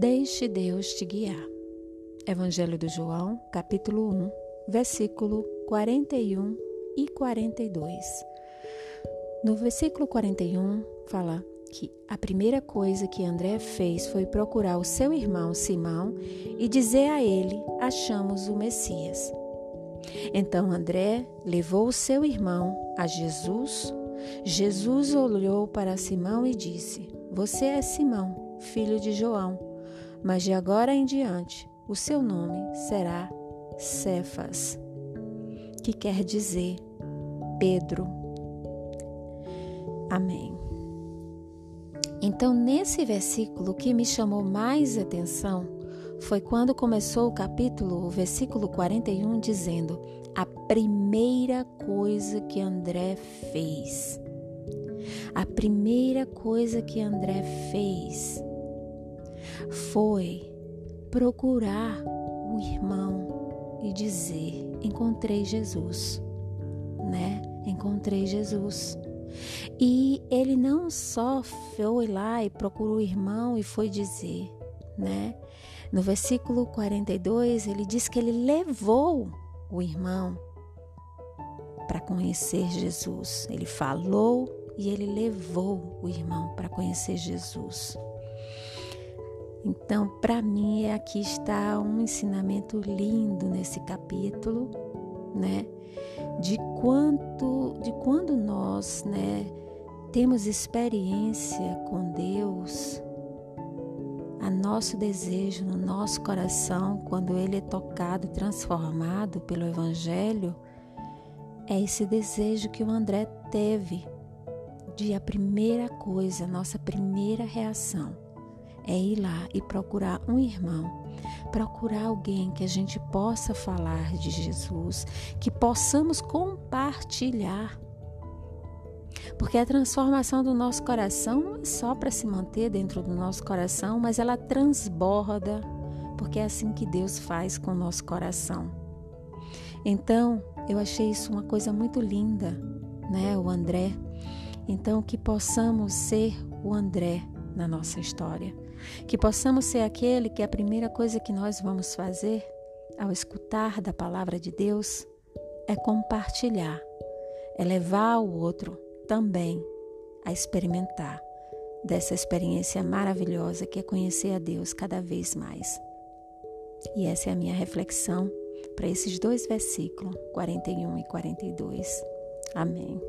Deixe Deus te guiar. Evangelho do João, capítulo 1, versículo 41 e 42. No versículo 41 fala que a primeira coisa que André fez foi procurar o seu irmão Simão e dizer a ele: Achamos o Messias. Então André levou o seu irmão a Jesus. Jesus olhou para Simão e disse: Você é Simão, filho de João, mas de agora em diante o seu nome será Cefas, que quer dizer Pedro. Amém. Então, nesse versículo, o que me chamou mais atenção foi quando começou o capítulo, o versículo 41, dizendo: A primeira coisa que André fez. A primeira coisa que André fez foi procurar o irmão e dizer: Encontrei Jesus, né? Encontrei Jesus. E ele não só foi lá e procurou o irmão e foi dizer, né? No versículo 42, ele diz que ele levou o irmão para conhecer Jesus. Ele falou e ele levou o irmão para conhecer Jesus. Então, para mim, aqui está um ensinamento lindo nesse capítulo, né? De quanto, de quando nós, né, temos experiência com Deus, a nosso desejo no nosso coração, quando ele é tocado, transformado pelo Evangelho, é esse desejo que o André teve de a primeira coisa, nossa primeira reação é ir lá e procurar um irmão, procurar alguém que a gente possa falar de Jesus, que possamos compartilhar porque a transformação do nosso coração não é só para se manter dentro do nosso coração, mas ela transborda, porque é assim que Deus faz com o nosso coração. Então, eu achei isso uma coisa muito linda, né, o André. Então, que possamos ser o André na nossa história. Que possamos ser aquele que a primeira coisa que nós vamos fazer ao escutar da palavra de Deus é compartilhar, é levar ao outro também a experimentar dessa experiência maravilhosa que é conhecer a Deus cada vez mais. E essa é a minha reflexão para esses dois versículos, 41 e 42. Amém.